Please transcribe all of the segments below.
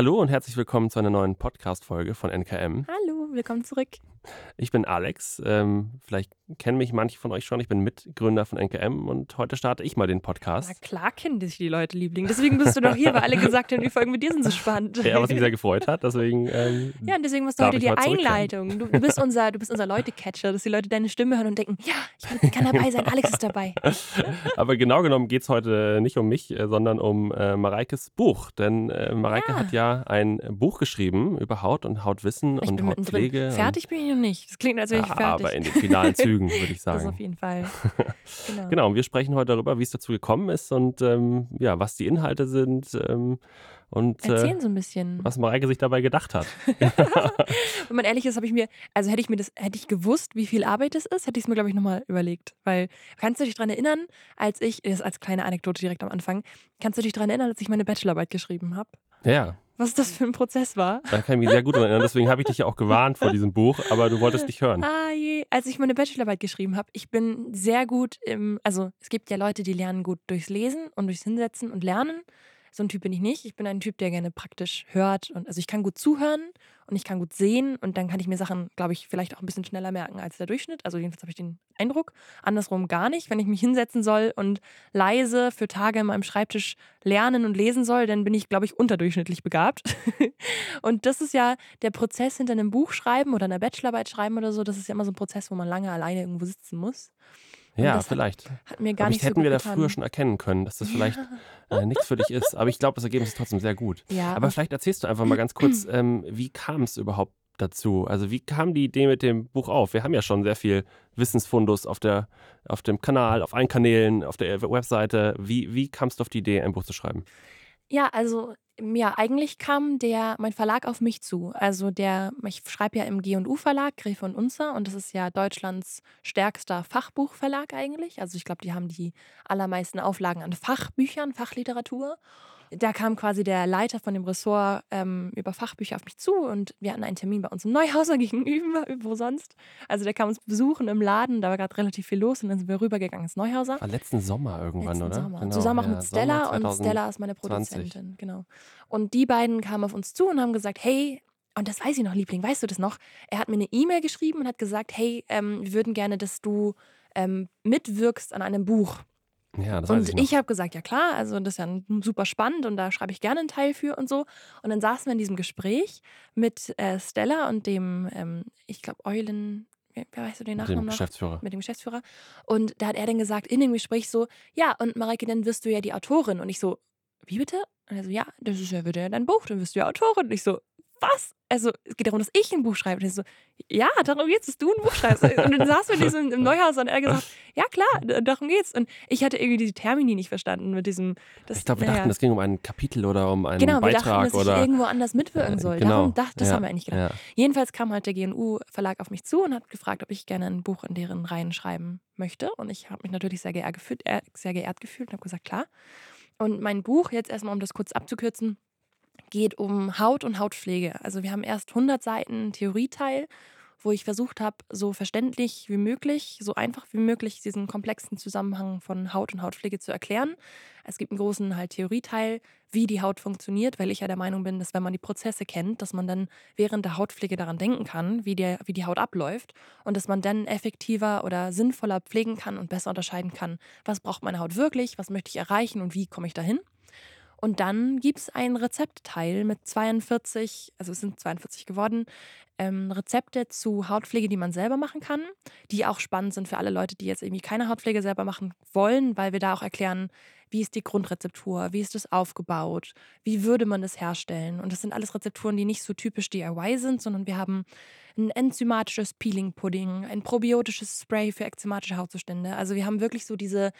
Hallo und herzlich willkommen zu einer neuen Podcast-Folge von NKM. Hallo, willkommen zurück. Ich bin Alex. Ähm, vielleicht kennen mich manche von euch schon. Ich bin Mitgründer von NKM und heute starte ich mal den Podcast. Na klar kennen dich die Leute, Liebling. Deswegen bist du doch hier, weil alle gesagt haben, die Folgen mit dir sind so spannend. Ja, was mich sehr gefreut hat. Deswegen, ähm, ja, und deswegen machst du heute die Einleitung. Du, du, bist unser, du bist unser Leute-Catcher, dass die Leute deine Stimme hören und denken, ja, ich kann dabei sein, Alex ist dabei. Aber genau genommen geht es heute nicht um mich, äh, sondern um äh, Mareikes Buch. Denn äh, Mareike ja. hat ja ein Buch geschrieben über Haut und Hautwissen ich und Hautpflege. Fertig bin ich noch nicht. Das klingt, als wäre ich fertig. Aber in den finalen Zügen, würde ich sagen. Das auf jeden Fall. Genau. genau, und wir sprechen heute darüber, wie es dazu gekommen ist und ähm, ja, was die Inhalte sind. Ähm, und Erzählen äh, so ein bisschen. Was Mareike sich dabei gedacht hat. Wenn man ehrlich ist, habe ich mir, also hätte ich mir das, hätte ich gewusst, wie viel Arbeit das ist, hätte ich es mir, glaube ich, nochmal überlegt. Weil, kannst du dich daran erinnern, als ich, das ist als kleine Anekdote direkt am Anfang, kannst du dich daran erinnern, als ich meine Bachelorarbeit geschrieben habe? Ja was das für ein Prozess war. Da kann ich mich sehr gut erinnern. Deswegen habe ich dich ja auch gewarnt vor diesem Buch, aber du wolltest nicht hören. Ah je. Als ich meine Bachelorarbeit geschrieben habe, ich bin sehr gut im, also es gibt ja Leute, die lernen gut durchs Lesen und durchs Hinsetzen und Lernen. So ein Typ bin ich nicht. Ich bin ein Typ, der gerne praktisch hört. Und also ich kann gut zuhören und ich kann gut sehen und dann kann ich mir Sachen, glaube ich, vielleicht auch ein bisschen schneller merken als der Durchschnitt. Also jedenfalls habe ich den Eindruck. Andersrum gar nicht. Wenn ich mich hinsetzen soll und leise für Tage an meinem Schreibtisch lernen und lesen soll, dann bin ich, glaube ich, unterdurchschnittlich begabt. und das ist ja der Prozess hinter einem Buch schreiben oder einer Bachelorarbeit schreiben oder so. Das ist ja immer so ein Prozess, wo man lange alleine irgendwo sitzen muss. Ja, vielleicht. Hat mir gar Aber nicht hätten so wir da früher schon erkennen können, dass das vielleicht äh, nichts für dich ist. Aber ich glaube, das Ergebnis ist trotzdem sehr gut. Ja, Aber vielleicht erzählst du einfach mal ganz kurz, ähm, wie kam es überhaupt dazu? Also wie kam die Idee mit dem Buch auf? Wir haben ja schon sehr viel Wissensfundus auf, der, auf dem Kanal, auf allen Kanälen, auf der Webseite. Wie, wie kamst du auf die Idee, ein Buch zu schreiben? Ja, also ja, eigentlich kam der, mein Verlag auf mich zu. Also der, ich schreibe ja im G&U Verlag, Gräfe und Unzer und das ist ja Deutschlands stärkster Fachbuchverlag eigentlich. Also ich glaube, die haben die allermeisten Auflagen an Fachbüchern, Fachliteratur da kam quasi der Leiter von dem Ressort ähm, über Fachbücher auf mich zu und wir hatten einen Termin bei uns im Neuhauser gegenüber, wo sonst. Also der kam uns besuchen im Laden, da war gerade relativ viel los und dann sind wir rübergegangen ins Neuhauser. War letzten Sommer irgendwann, letzten oder? Sommer. Genau, Zusammen auch ja, mit Stella und Stella ist meine Produzentin, genau. Und die beiden kamen auf uns zu und haben gesagt, hey, und das weiß ich noch, Liebling, weißt du das noch? Er hat mir eine E-Mail geschrieben und hat gesagt, hey, ähm, wir würden gerne, dass du ähm, mitwirkst an einem Buch. Ja, das und ich, noch. ich habe gesagt, ja klar, also das ist ja super spannend und da schreibe ich gerne einen Teil für und so. Und dann saßen wir in diesem Gespräch mit äh, Stella und dem, ähm, ich glaube, Eulen, wer weißt du den Nachnamen? Mit dem Geschäftsführer. Mit dem Geschäftsführer. Und da hat er dann gesagt, in dem Gespräch so, ja, und Mareike, dann wirst du ja die Autorin. Und ich so, wie bitte? Und er so, ja, das ist ja wieder dein Buch, dann wirst du ja Autorin. Und ich so, was? Also, es geht darum, dass ich ein Buch schreibe. Und ich so, ja, darum geht's, dass du ein Buch schreibst. Und dann saßen wir in diesem, im Neuhaus und er hat gesagt, ja klar, darum geht's. Und ich hatte irgendwie die Termini nicht verstanden mit diesem. Das, ich glaube, wir dachten, es ging um ein Kapitel oder um einen genau, Beitrag. Genau, wir dachten, dass oder ich irgendwo anders mitwirken soll. Genau. Darum, das, das ja. haben wir eigentlich gedacht. Ja. Jedenfalls kam halt der GNU-Verlag auf mich zu und hat gefragt, ob ich gerne ein Buch in deren Reihen schreiben möchte. Und ich habe mich natürlich sehr geehrt gefühlt, äh, sehr geehrt gefühlt und habe gesagt, klar. Und mein Buch, jetzt erstmal, um das kurz abzukürzen, geht um Haut und Hautpflege. Also wir haben erst 100 Seiten Theorieteil, wo ich versucht habe, so verständlich wie möglich, so einfach wie möglich diesen komplexen Zusammenhang von Haut und Hautpflege zu erklären. Es gibt einen großen halt Theorieteil, wie die Haut funktioniert, weil ich ja der Meinung bin, dass wenn man die Prozesse kennt, dass man dann während der Hautpflege daran denken kann, wie, der, wie die Haut abläuft und dass man dann effektiver oder sinnvoller pflegen kann und besser unterscheiden kann, was braucht meine Haut wirklich, was möchte ich erreichen und wie komme ich dahin. Und dann gibt es einen Rezeptteil mit 42, also es sind 42 geworden, ähm, Rezepte zu Hautpflege, die man selber machen kann, die auch spannend sind für alle Leute, die jetzt irgendwie keine Hautpflege selber machen wollen, weil wir da auch erklären, wie ist die Grundrezeptur, wie ist das aufgebaut, wie würde man das herstellen. Und das sind alles Rezepturen, die nicht so typisch DIY sind, sondern wir haben ein enzymatisches Peeling-Pudding, ein probiotisches Spray für ekzematische Hautzustände. Also wir haben wirklich so diese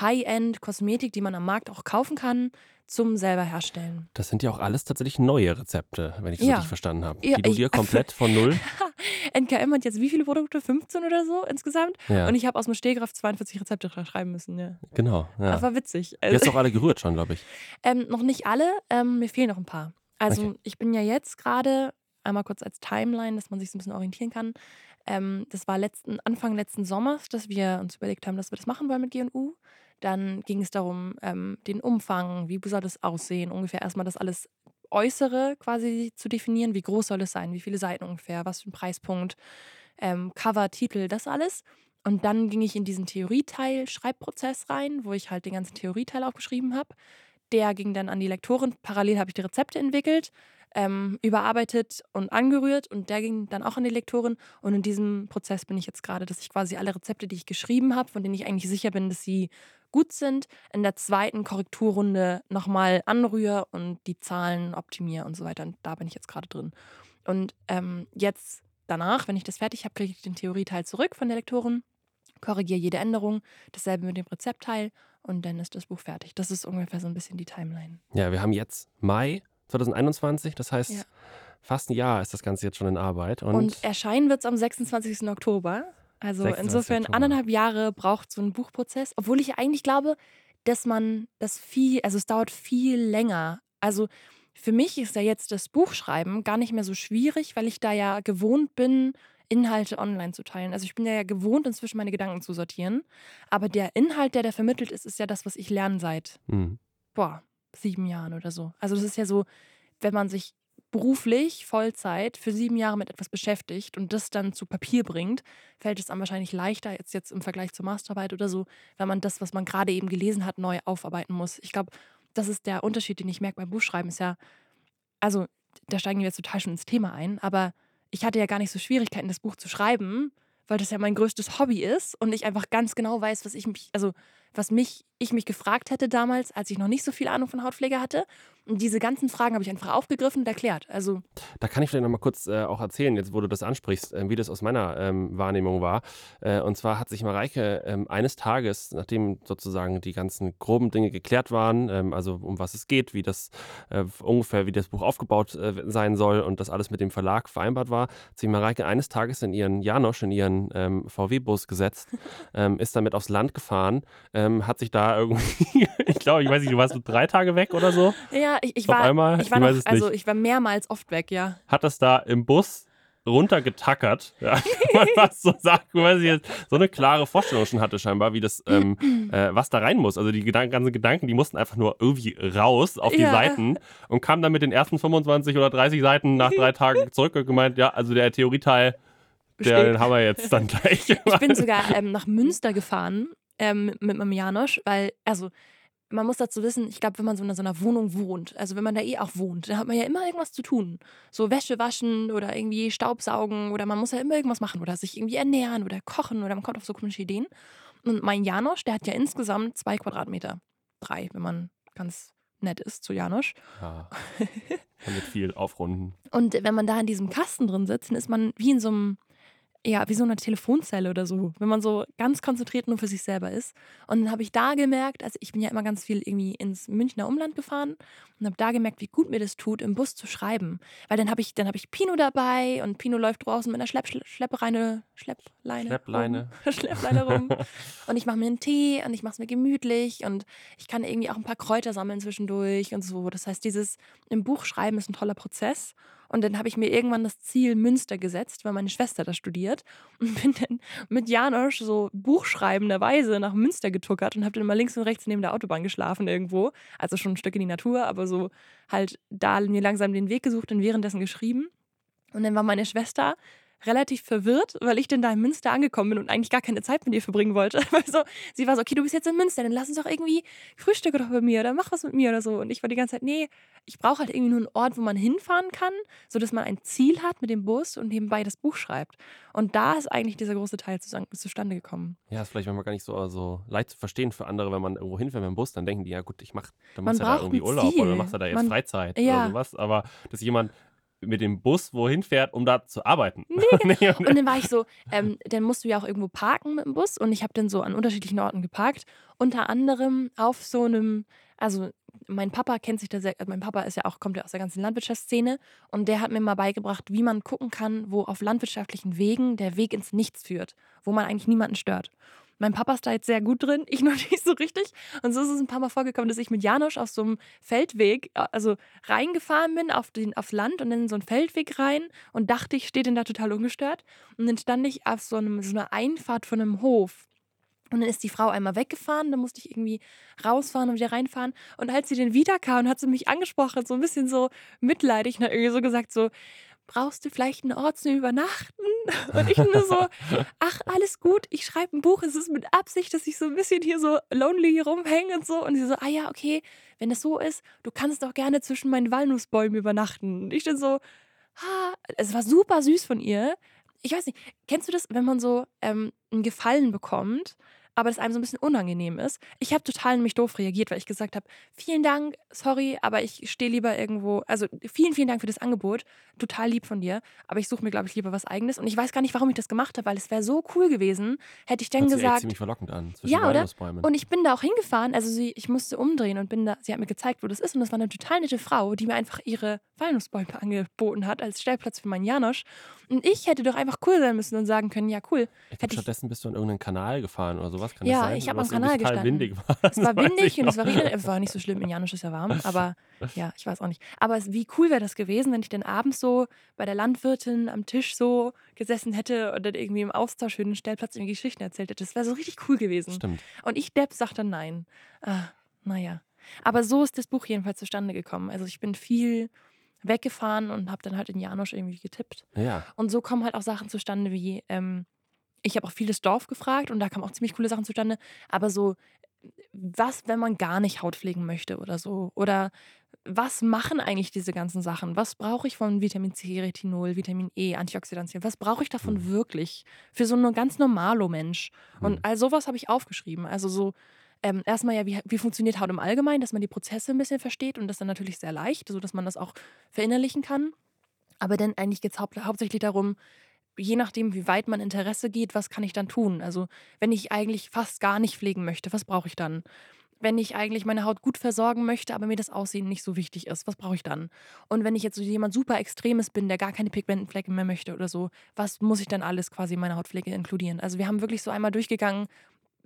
High-End-Kosmetik, die man am Markt auch kaufen kann, zum selber herstellen. Das sind ja auch alles tatsächlich neue Rezepte, wenn ich das Ja. richtig verstanden habe. Ja, die du ich- dir komplett von null. NKM hat jetzt wie viele Produkte? 15 oder so insgesamt? Ja, Und ich habe aus dem Stehgreif 42 Rezepte schreiben müssen. Ja. genau. Ja. Das war witzig. Du hast doch alle gerührt schon, glaube ich. Ähm, noch nicht alle, ähm, mir fehlen noch ein paar. Also Okay. ich bin ja jetzt gerade, einmal kurz als Timeline, dass man sich so ein bisschen orientieren kann. Ähm, das war letzten, Anfang letzten Sommers, dass wir uns überlegt haben, dass wir das machen wollen mit GNU. Dann ging es darum, ähm, den Umfang, wie soll das aussehen, ungefähr erstmal das alles Äußere quasi zu definieren. Wie groß soll es sein? Wie viele Seiten ungefähr? Was für ein Preispunkt? Ähm, Cover, Titel, das alles. Und dann ging ich in diesen Theorieteil, Schreibprozess rein, wo ich halt den ganzen Theorieteil aufgeschrieben habe. Der ging dann an die Lektorin. Parallel habe ich die Rezepte entwickelt, ähm, überarbeitet und angerührt. Und der ging dann auch an die Lektorin. Und in diesem Prozess bin ich jetzt gerade, dass ich quasi alle Rezepte, die ich geschrieben habe, von denen ich eigentlich sicher bin, dass sie gut sind, in der zweiten Korrekturrunde nochmal anrühre und die Zahlen optimiere und so weiter. Und da bin ich jetzt gerade drin. Und ähm, jetzt danach, wenn ich das fertig habe, kriege ich den Theorieteil zurück von der Lektorin, korrigiere jede Änderung, dasselbe mit dem Rezeptteil und dann ist das Buch fertig. Das ist ungefähr so ein bisschen die Timeline. Ja, wir haben jetzt Mai 2021, das heißt, Ja. fast ein Jahr ist das Ganze jetzt schon in Arbeit. Und, Und, erscheinen wird es am 26. Oktober. Also 26. insofern Oktober. anderthalb Jahre braucht so ein Buchprozess, obwohl ich eigentlich glaube, dass man das viel, also es dauert viel länger. Also für mich ist ja jetzt das Buchschreiben gar nicht mehr so schwierig, weil ich da ja gewohnt bin, Inhalte online zu teilen. Also ich bin ja gewohnt, inzwischen meine Gedanken zu sortieren. Aber der Inhalt, der da vermittelt ist, ist ja das, was ich lerne seit Hm. boah, sieben Jahren oder so. Also das ist ja so, wenn man sich beruflich Vollzeit für sieben Jahre mit etwas beschäftigt und das dann zu Papier bringt, fällt es einem wahrscheinlich leichter jetzt, jetzt im Vergleich zur Masterarbeit oder so, wenn man das, was man gerade eben gelesen hat, neu aufarbeiten muss. Ich glaube, das ist der Unterschied, den ich merke beim Buchschreiben, ist ja, also da steigen wir jetzt total schon ins Thema ein, aber ich hatte ja gar nicht so Schwierigkeiten, das Buch zu schreiben, weil das ja mein größtes Hobby ist und ich einfach ganz genau weiß, was ich mich, also was mich, ich mich gefragt hätte damals, als ich noch nicht so viel Ahnung von Hautpflege hatte. Und diese ganzen Fragen habe ich einfach aufgegriffen und erklärt. Also, Da kann ich vielleicht noch mal kurz äh, auch erzählen, jetzt wo du das ansprichst, äh, wie das aus meiner ähm, Wahrnehmung war. Äh, und zwar hat sich Mareike ähm, eines Tages, nachdem sozusagen die ganzen groben Dinge geklärt waren, ähm, also um was es geht, wie das äh, ungefähr, wie das Buch aufgebaut äh, sein soll und das alles mit dem Verlag vereinbart war, hat sich Mareike eines Tages in ihren Janosch, in ihren ähm, VW-Bus gesetzt, ist damit aufs Land gefahren, ähm, hat sich da irgendwie, ich glaube, ich weiß nicht, du warst drei Tage weg oder so, ja, ich, ich war, einmal, ich war ich noch, es also nicht ich war mehrmals oft weg, ja. hat das da im Bus runtergetackert. Ja, man fast so sagen, weil sie jetzt so eine klare Vorstellung schon hatte, scheinbar, wie das, ähm, äh, was da rein muss. Also die Gedan ganzen Gedanken, die mussten einfach nur irgendwie raus auf die Ja. Seiten und kam dann mit den ersten 25 oder 30 Seiten nach drei Tagen zurück und gemeint, ja, also der Theorieteil, der, den haben wir jetzt dann gleich. Ich bin sogar ähm, nach Münster gefahren ähm, mit meinem Janosch, weil, also man muss dazu wissen, ich glaube, wenn man so in so einer Wohnung wohnt, also wenn man da eh auch wohnt, dann hat man ja immer irgendwas zu tun. So Wäsche waschen oder irgendwie Staubsaugen oder man muss ja immer irgendwas machen oder sich irgendwie ernähren oder kochen oder man kommt auf so komische Ideen. Und mein Janosch, der hat ja insgesamt zwei Quadratmeter. Drei, wenn man ganz nett ist zu Janosch. ja, kann mit viel aufrunden. Und wenn man da in diesem Kasten drin sitzt, dann ist man wie in so einem, ja, wie so einer Telefonzelle oder so, wenn man so ganz konzentriert nur für sich selber ist. Und dann habe ich da gemerkt, also ich bin ja immer ganz viel irgendwie ins Münchner Umland gefahren und habe da gemerkt, wie gut mir das tut, im Bus zu schreiben. Weil dann habe ich, dann habe ich Pino dabei und Pino läuft draußen mit einer Schlepp, Schleppereine, Schleppleine. Schleppleine. Rum, Schleppleine rum. Und ich mache mir einen Tee und ich mache es mir gemütlich und ich kann irgendwie auch ein paar Kräuter sammeln zwischendurch und so. Das heißt, dieses im Buch schreiben ist ein toller Prozess. Und dann habe ich mir irgendwann das Ziel Münster gesetzt, weil meine Schwester da studiert. Und bin dann mit Janosch so buchschreibenderweise nach Münster getuckert und habe dann mal links und rechts neben der Autobahn geschlafen irgendwo. Also schon ein Stück in die Natur, aber so halt da mir langsam den Weg gesucht und währenddessen geschrieben. Und dann war meine Schwester relativ verwirrt, weil ich denn da in Münster angekommen bin und eigentlich gar keine Zeit mit ihr verbringen wollte. Also sie war so, okay, du bist jetzt in Münster, dann lass uns doch irgendwie Frühstücke doch bei mir oder mach was mit mir oder so. Und ich war die ganze Zeit, nee, ich brauche halt irgendwie nur einen Ort, wo man hinfahren kann, sodass man ein Ziel hat mit dem Bus und nebenbei das Buch schreibt. Und da ist eigentlich dieser große Teil zu- zustande gekommen. Ja, ist vielleicht manchmal gar nicht so, so leicht zu verstehen für andere, wenn man irgendwo hinfährt mit dem Bus, dann denken die, ja gut, ich mach, dann machst du ja da irgendwie Urlaub Ziel. oder machst du da jetzt Man- Freizeit Ja. oder sowas. Aber dass jemand mit dem Bus wohin fährt, um da zu arbeiten. Nee. und- Und dann war ich so, ähm, dann musst du ja auch irgendwo parken mit dem Bus. Und ich habe dann so an unterschiedlichen Orten geparkt. Unter anderem auf so einem, also mein Papa kennt sich da sehr, also mein Papa ist ja auch, kommt ja aus der ganzen Landwirtschaftsszene und der hat mir mal beigebracht, wie man gucken kann, wo auf landwirtschaftlichen Wegen der Weg ins Nichts führt, wo man eigentlich niemanden stört. Mein Papa ist da jetzt sehr gut drin, ich noch nicht so richtig. Und so ist es ein paar Mal vorgekommen, dass ich mit Janosch auf so einem Feldweg, äh, also reingefahren bin auf den, aufs Land und dann in so einen Feldweg rein und dachte, ich stehe denn da total ungestört. Und dann stand ich auf so, einem, so einer Einfahrt von einem Hof. Und dann ist die Frau einmal weggefahren, dann musste ich irgendwie rausfahren und wieder reinfahren. Und als sie dann wiederkam, hat sie mich angesprochen, so ein bisschen so mitleidig und hat irgendwie so gesagt, so, brauchst du vielleicht einen Ort zum Übernachten? Und ich nur so, ach, alles gut, ich schreibe ein Buch, es ist mit Absicht, dass ich so ein bisschen hier so lonely hier rumhänge und so. Und sie so, ah ja, okay, wenn es so ist, du kannst doch gerne zwischen meinen Walnussbäumen übernachten. Und ich dann so, ah, es war super süß von ihr. Ich weiß nicht, kennst du das, wenn man so ähm, einen Gefallen bekommt aber das einem so ein bisschen unangenehm ist. Ich habe total nämlich doof reagiert, weil ich gesagt habe, vielen Dank, sorry, aber ich stehe lieber irgendwo, also vielen, vielen Dank für das Angebot, total lieb von dir, aber ich suche mir, glaube ich, lieber was eigenes und ich weiß gar nicht, warum ich das gemacht habe, weil es wäre so cool gewesen, hätte ich dann sich gesagt, ziemlich verlockend an. Zwischen ja, oder? Und ich bin da auch hingefahren, also sie, ich musste umdrehen und bin da, sie hat mir gezeigt, wo das ist und das war eine total nette Frau, die mir einfach ihre Walnussbäume angeboten hat als Stellplatz für meinen Janosch und ich hätte doch einfach cool sein müssen und sagen können, ja cool. ich glaub, ich- stattdessen bist du an irgendeinen Kanal gefahren oder sowas. Kann Ja, das sein? ich hab Was am Kanal gestanden. windig war. Es war windig ich und es war, regnet- es war nicht so schlimm, in Janusz ist ja warm, aber ja, ich weiß auch nicht. Aber es, wie cool wäre das gewesen, wenn ich dann abends so bei der Landwirtin am Tisch so gesessen hätte und dann irgendwie im Austausch für den Stellplatz irgendwie Geschichten erzählt hätte. Das wäre so richtig cool gewesen. Stimmt. Und ich, Depp, sagt dann nein. Ah, naja. Aber so ist das Buch jedenfalls zustande gekommen. Also ich bin viel weggefahren und habe dann halt in Janosch irgendwie getippt. Ja. Und so kommen halt auch Sachen zustande wie, ähm, ich habe auch vieles Dorf gefragt und da kamen auch ziemlich coole Sachen zustande. Aber so, was, wenn man gar nicht Haut pflegen möchte oder so? Oder was machen eigentlich diese ganzen Sachen? Was brauche ich von Vitamin C, Retinol, Vitamin E, Antioxidantien? Was brauche ich davon Mhm. wirklich für so einen ganz normalo Mensch? Und Hm. all sowas habe ich aufgeschrieben. Also so ähm, erstmal ja, wie, wie funktioniert Haut im Allgemeinen, dass man die Prozesse ein bisschen versteht und das dann natürlich sehr leicht, sodass man das auch verinnerlichen kann. Aber dann eigentlich geht es hau hauptsächlich darum, je nachdem, wie weit mein Interesse geht, was kann ich dann tun? Also, wenn ich eigentlich fast gar nicht pflegen möchte, was brauche ich dann? Wenn ich eigentlich meine Haut gut versorgen möchte, aber mir das Aussehen nicht so wichtig ist, was brauche ich dann? Und wenn ich jetzt so jemand super Extremes bin, der gar keine Pigmentenflecke mehr möchte oder so, was muss ich dann alles quasi in meiner Hautpflege inkludieren? Also, wir haben wirklich so einmal durchgegangen,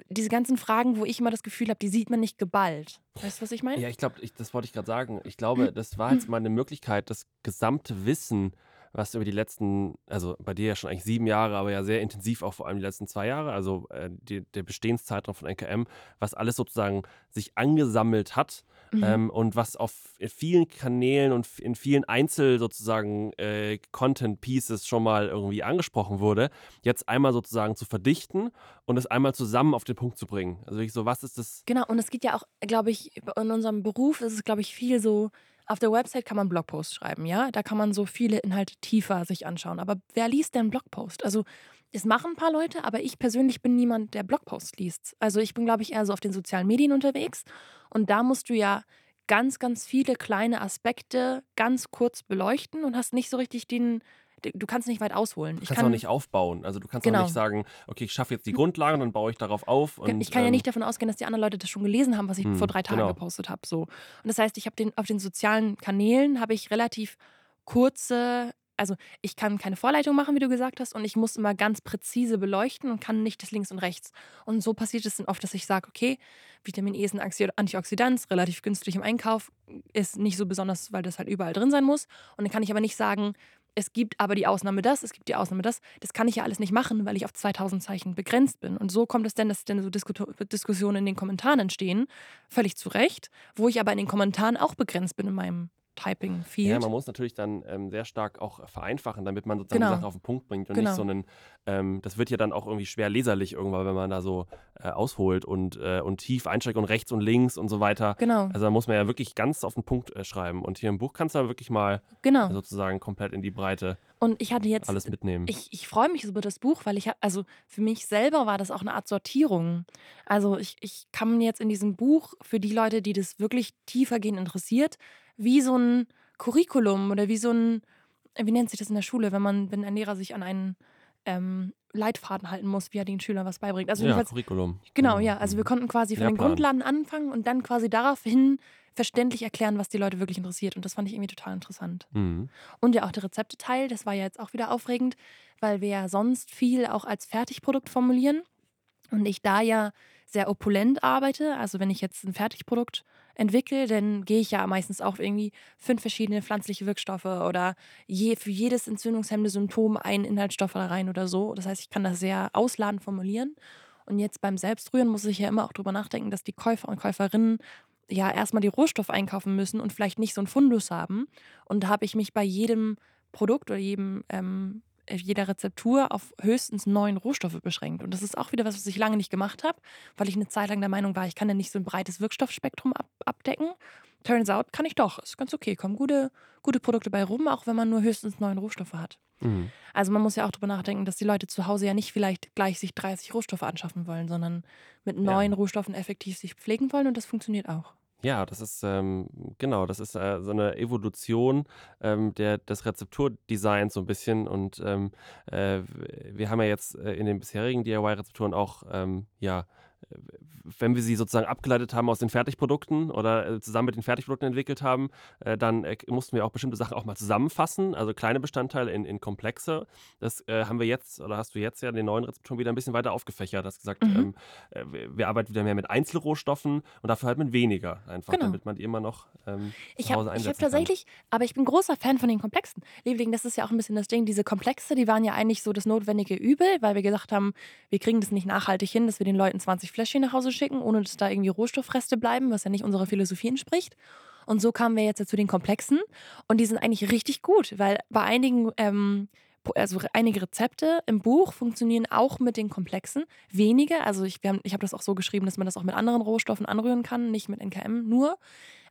diese ganzen Fragen, wo ich immer das Gefühl habe, die sieht man nicht geballt. Weißt du, was ich meine? Ja, ich glaube, das wollte ich gerade sagen. Ich glaube, das war jetzt mal eine Möglichkeit, das gesamte Wissen, was über die letzten, also bei dir ja schon eigentlich sieben Jahre, aber ja sehr intensiv auch vor allem die letzten zwei Jahre, also äh, die, der Bestehenszeitraum von NKM, was alles sozusagen sich angesammelt hat Mhm. ähm, und was auf vielen Kanälen und in vielen Einzel sozusagen äh, Content Pieces schon mal irgendwie angesprochen wurde, jetzt einmal sozusagen zu verdichten und es einmal zusammen auf den Punkt zu bringen. Also wirklich so, was ist das? Genau, und es geht ja auch, glaube ich, in unserem Beruf ist es, glaube ich, viel so, auf der Website kann man Blogposts schreiben, ja? Da kann man so viele Inhalte tiefer sich anschauen. Aber wer liest denn Blogpost? Also, es machen ein paar Leute, aber ich persönlich bin niemand, der Blogposts liest. Also, ich bin, glaube ich, eher so auf den sozialen Medien unterwegs. Und da musst du ja ganz, ganz viele kleine Aspekte ganz kurz beleuchten und hast nicht so richtig den, du kannst nicht weit ausholen. Ich kannst auch nicht aufbauen. Also du kannst Genau. auch nicht sagen, okay, ich schaffe jetzt die Grundlagen, dann baue ich darauf auf. Und, ich kann ja ähm, nicht davon ausgehen, dass die anderen Leute das schon gelesen haben, was ich Hm, vor drei Tagen genau. gepostet habe. So. Und das heißt, ich habe den auf den sozialen Kanälen habe ich relativ kurze, also ich kann keine Vorleitung machen, wie du gesagt hast, und ich muss immer ganz präzise beleuchten und kann nicht das links und rechts. Und so passiert es dann oft, dass ich sage, okay, Vitamin E ist ein Antioxidant, relativ günstig im Einkauf, ist nicht so besonders, weil das halt überall drin sein muss. Und dann kann ich aber nicht sagen, es gibt aber die Ausnahme das, es gibt die Ausnahme das. Das kann ich ja alles nicht machen, weil ich auf 2000 Zeichen begrenzt bin. Und so kommt es denn, dass dann so Disku Diskussionen in den Kommentaren entstehen, völlig zu Recht, wo ich aber in den Kommentaren auch begrenzt bin in meinem Typing-Field. Ja, man muss natürlich dann ähm, sehr stark auch vereinfachen, damit man sozusagen Genau. die Sache auf den Punkt bringt und Genau. nicht so einen, ähm, das wird ja dann auch irgendwie schwer leserlich irgendwann, wenn man da so äh, ausholt und, äh, und tief einsteigt und rechts und links und so weiter. genau, Also da muss man ja wirklich ganz auf den Punkt äh, schreiben. Und hier im Buch kannst du da wirklich mal genau. sozusagen komplett in die Breite Und ich hatte jetzt alles mitnehmen. Ich, ich freue mich so über das Buch, weil ich hab, also für mich selber war das auch eine Art Sortierung. Also ich, ich kann jetzt in diesem Buch für die Leute, die das wirklich tiefergehend interessiert, wie so ein Curriculum oder wie so ein, wie nennt sich das in der Schule, wenn man, wenn ein Lehrer sich an einen ähm, Leitfaden halten muss, wie er den Schülern was beibringt. Also ja, Curriculum. genau, ja. Also wir konnten quasi von den. Grundlagen anfangen und dann quasi daraufhin verständlich erklären, was die Leute wirklich interessiert. Und das fand ich irgendwie total interessant. Mhm. Und ja auch der Rezepteteil, das war ja jetzt auch wieder aufregend, weil wir ja sonst viel auch als Fertigprodukt formulieren. Und ich da ja sehr opulent arbeite, also wenn ich jetzt ein Fertigprodukt entwickle, dann gehe ich ja meistens auch irgendwie fünf verschiedene pflanzliche Wirkstoffe oder je, für jedes entzündungshemmende Symptom einen Inhaltsstoff rein oder so. Das heißt, ich kann das sehr ausladend formulieren. Und jetzt beim Selbstrühren muss ich ja immer auch drüber nachdenken, dass die Käufer und Käuferinnen ja erstmal die Rohstoffe einkaufen müssen und vielleicht nicht so einen Fundus haben. Und da habe ich mich bei jedem Produkt oder jedem, ähm, jeder Rezeptur auf höchstens neun Rohstoffe beschränkt. Und das ist auch wieder was, was ich lange nicht gemacht habe, weil ich eine Zeit lang der Meinung war, ich kann ja nicht so ein breites Wirkstoffspektrum ab abdecken. Turns out kann ich doch. Ist ganz okay. Kommen gute, gute Produkte bei rum, auch wenn man nur höchstens neun Rohstoffe hat. Mhm. Also man muss ja auch drüber nachdenken, dass die Leute zu Hause ja nicht vielleicht gleich sich 30 Rohstoffe anschaffen wollen, sondern mit neun Rohstoffen effektiv sich pflegen wollen und das funktioniert auch. Ja, das ist ähm, genau, das ist äh, so eine Evolution ähm, der, des Rezepturdesigns so ein bisschen. Und ähm, äh, wir haben ja jetzt äh, in den bisherigen DIY-Rezepturen auch ähm, ja wenn wir sie sozusagen abgeleitet haben aus den Fertigprodukten oder äh, zusammen mit den Fertigprodukten entwickelt haben, äh, dann äh, mussten wir auch bestimmte Sachen auch mal zusammenfassen, also kleine Bestandteile in, in komplexe. Das haben wir jetzt oder hast du jetzt ja in den neuen Rezepturen wieder ein bisschen weiter aufgefächert. Hast gesagt, Mhm. ähm, äh, wir arbeiten wieder mehr mit Einzelrohstoffen und dafür halt mit weniger, einfach Genau. damit man die immer noch ähm, Ich zu habe Hause ich hab einsetzen kann. tatsächlich, aber ich bin großer Fan von den Komplexen. Liebling, das ist ja auch ein bisschen das Ding. Diese Komplexe, die waren ja eigentlich so das notwendige Übel, weil wir gesagt haben, wir kriegen das nicht nachhaltig hin, dass wir den Leuten 20 Fläschchen nach Hause schicken, ohne dass da irgendwie Rohstoffreste bleiben, was ja nicht unserer Philosophie entspricht. Und so kamen wir jetzt zu den Komplexen und die sind eigentlich richtig gut, weil bei einigen, ähm, also einige Rezepte im Buch funktionieren auch mit den Komplexen. Wenige, also ich, ich habe das auch so geschrieben, dass man das auch mit anderen Rohstoffen anrühren kann, nicht mit NKM nur.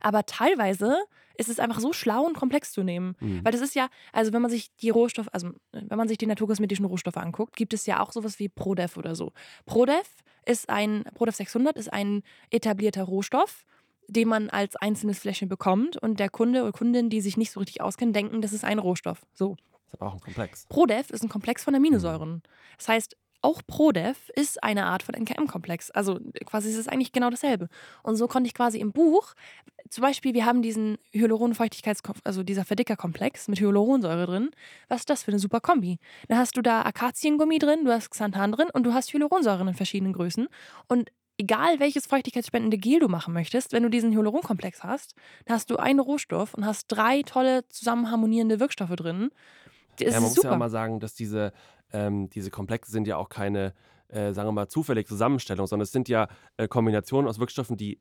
Aber teilweise ist es einfach so schlau und komplex zu nehmen. Mhm. Weil das ist ja, also wenn man sich die Rohstoffe, also wenn man sich die naturkosmetischen Rohstoffe anguckt, gibt es ja auch sowas wie Prodev oder so. Prodev ist ein, Prodev 600 ist ein etablierter Rohstoff, den man als einzelnes Fläschchen bekommt und der Kunde oder Kundin, die sich nicht so richtig auskennen, denken, das ist ein Rohstoff. So. Das ist aber auch ein Komplex. Prodev ist ein Komplex von Aminosäuren. Das heißt, auch Prodev ist eine Art von NKM-Komplex. Also quasi ist es eigentlich genau dasselbe. Und so konnte ich quasi im Buch, zum Beispiel, wir haben diesen Hyaluron-Feuchtigkeitskomplex, also dieser Verdickerkomplex mit Hyaluronsäure drin. Was ist das für eine super Kombi? Dann hast du da Akaziengummi drin, du hast Xanthan drin und du hast Hyaluronsäuren in verschiedenen Größen. Und egal welches feuchtigkeitsspendende Gel du machen möchtest, wenn du diesen Hyaluronkomplex hast, dann hast du einen Rohstoff und hast drei tolle zusammenharmonierende Wirkstoffe drin. Das Ja, man muss ja super. auch mal sagen, dass diese, ähm, diese Komplexe sind ja auch keine, äh, sagen wir mal, zufällige Zusammenstellung, sondern es sind ja äh, Kombinationen aus Wirkstoffen, die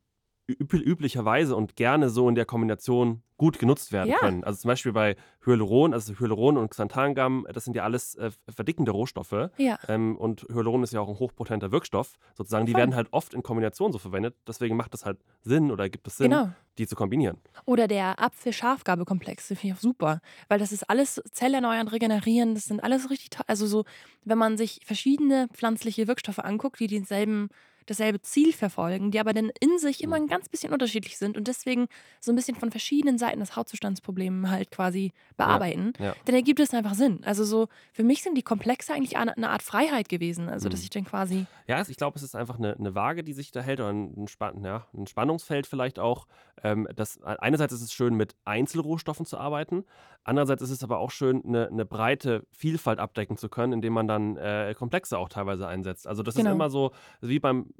üb üblicherweise und gerne so in der Kombination gut genutzt werden Ja. können. Also zum Beispiel bei Hyaluron, also Hyaluron und Xanthangam, das sind ja alles äh, verdickende Rohstoffe. Ja. Ähm, und Hyaluron ist ja auch ein hochpotenter Wirkstoff, sozusagen. Die Voll. werden halt oft in Kombination so verwendet. Deswegen macht es halt Sinn oder gibt es Sinn, Genau. die zu kombinieren. Oder der Apfel-Schafgabe-Komplex, den finde ich auch super. Weil das ist alles zellerneuernd, regenerieren, das sind alles richtig toll. Also so, wenn man sich verschiedene pflanzliche Wirkstoffe anguckt, die denselben, dasselbe Ziel verfolgen, die aber dann in sich immer ein ganz bisschen unterschiedlich sind und deswegen so ein bisschen von verschiedenen Seiten das Hautzustandsproblem halt quasi bearbeiten, ja. dann ergibt es einfach Sinn. Also so, für mich sind die Komplexe eigentlich eine Art Freiheit gewesen. Also, dass Mhm. ich dann quasi, Ja, ich glaube, es ist einfach eine, eine Waage, die sich da hält, oder ein, ein, Spann, ja, ein Spannungsfeld vielleicht auch. Ähm, das, einerseits ist es schön, mit Einzelrohstoffen zu arbeiten, andererseits ist es aber auch schön, eine, eine breite Vielfalt abdecken zu können, indem man dann äh, Komplexe auch teilweise einsetzt. Also das Genau. ist immer so, wie beim,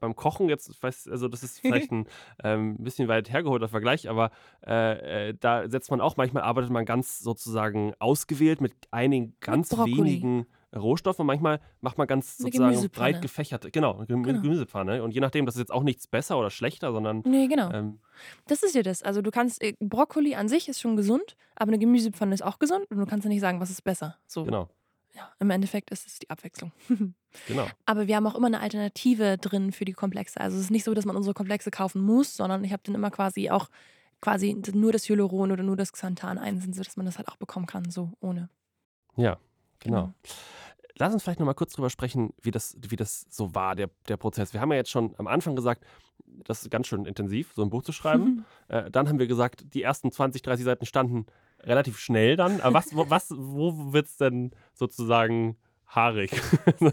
beim Kochen jetzt, weiß, also das ist vielleicht ein ähm, bisschen weit hergeholter Vergleich, aber äh, äh, da setzt man auch, manchmal arbeitet man ganz sozusagen ausgewählt mit einigen ganz Brokkoli. wenigen Rohstoffen. Manchmal macht man ganz sozusagen breit gefächerte, genau, eine Gemü- Genau. Gemüsepfanne. Und je nachdem, das ist jetzt auch nichts besser oder schlechter, sondern nee, genau. ähm, Das ist ja das. Also du kannst, äh, Brokkoli an sich ist schon gesund, aber eine Gemüsepfanne ist auch gesund und du kannst ja nicht sagen, was ist besser. So, genau, ja, im Endeffekt ist es die Abwechslung. genau. aber wir haben auch immer eine Alternative drin für die Komplexe. Also es ist nicht so, dass man unsere Komplexe kaufen muss, sondern ich habe dann immer quasi auch quasi nur das Hyaluron oder nur das Xanthan einzeln, sodass man das halt auch bekommen kann, so ohne. Ja, genau. Genau. Lass uns vielleicht noch mal kurz drüber sprechen, wie das, wie das so war, der, der Prozess. Wir haben ja jetzt schon am Anfang gesagt, das ist ganz schön intensiv, so ein Buch zu schreiben. äh, dann haben wir gesagt, die ersten 20, 30 Seiten standen relativ schnell dann. Aber was, wo, was, wo wird es denn sozusagen haarig?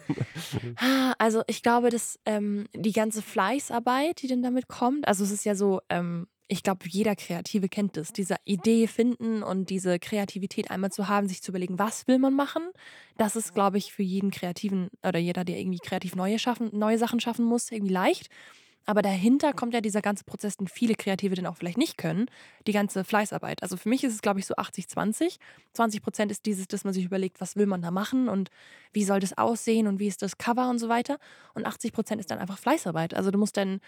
Ah, Also ich glaube, dass ähm, die ganze Fleißarbeit, die dann damit kommt, also es ist ja so, ähm, ich glaube, jeder Kreative kennt das, diese Idee finden und diese Kreativität einmal zu haben, sich zu überlegen, was will man machen. Das ist, glaube ich, für jeden Kreativen oder jeder, der irgendwie kreativ neue, schaffen, neue Sachen schaffen muss, irgendwie leicht. Aber dahinter kommt ja dieser ganze Prozess, den viele Kreative dann auch vielleicht nicht können, die ganze Fleißarbeit. Also für mich ist es, glaube ich, so 80-20. 20 Prozent ist dieses, dass man sich überlegt, was will man da machen und wie soll das aussehen und wie ist das Cover und so weiter. Und 80 Prozent ist dann einfach Fleißarbeit. Also du musst dann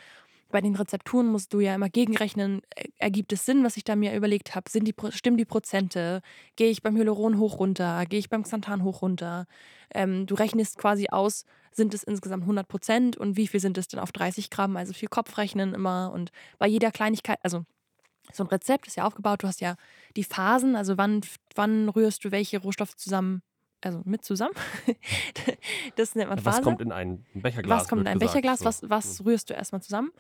bei den Rezepturen musst du ja immer gegenrechnen, ergibt es Sinn, was ich da mir überlegt habe? Sind die, stimmen die Prozente? Gehe ich beim Hyaluron hoch runter? Gehe ich beim Xanthan hoch runter? Ähm, du rechnest quasi aus, sind es insgesamt 100 Prozent und wie viel sind es denn auf 30 Gramm? Also viel Kopfrechnen immer und bei jeder Kleinigkeit, also so ein Rezept ist ja aufgebaut, du hast ja die Phasen, also wann, wann rührst du welche Rohstoffe zusammen also mit zusammen. das nennt man Phase. Was kommt in ein Becherglas? Was kommt in ein gesagt, Becherglas? So. Was, was hm. rührst du erstmal zusammen?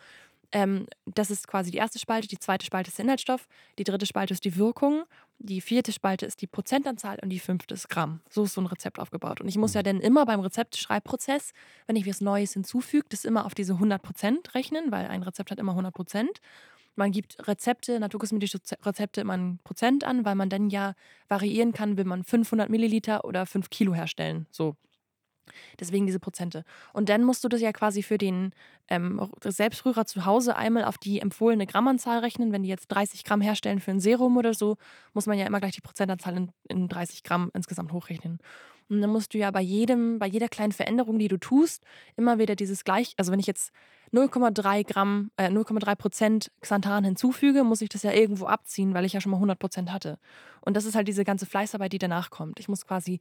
Ähm, das ist quasi die erste Spalte. Die zweite Spalte ist der Inhaltsstoff. Die dritte Spalte ist die Wirkung. Die vierte Spalte ist die Prozentanzahl und die fünfte ist Gramm. So ist so ein Rezept aufgebaut. Und ich muss ja hm. dann immer beim Rezeptschreibprozess, wenn ich was Neues hinzufüge, das immer auf diese 100% rechnen, weil ein Rezept hat immer 100%. Man gibt Rezepte, naturkosmetische Rezepte immer ein Prozent an, weil man dann ja variieren kann, will man 500 Milliliter oder 5 Kilo herstellen. So. Deswegen diese Prozente. Und dann musst du das ja quasi für den ähm, Selbstrührer zu Hause einmal auf die empfohlene Grammanzahl rechnen. Wenn die jetzt 30 Gramm herstellen für ein Serum oder so, muss man ja immer gleich die Prozentanzahl in, in 30 Gramm insgesamt hochrechnen. Und dann musst du ja bei jedem, bei jeder kleinen Veränderung, die du tust, immer wieder dieses gleich, also wenn ich jetzt 0,3 Gramm, äh, 0,3 Prozent Xanthan hinzufüge, muss ich das ja irgendwo abziehen, weil ich ja schon mal 100 Prozent hatte. Und das ist halt diese ganze Fleißarbeit, die danach kommt. Ich muss quasi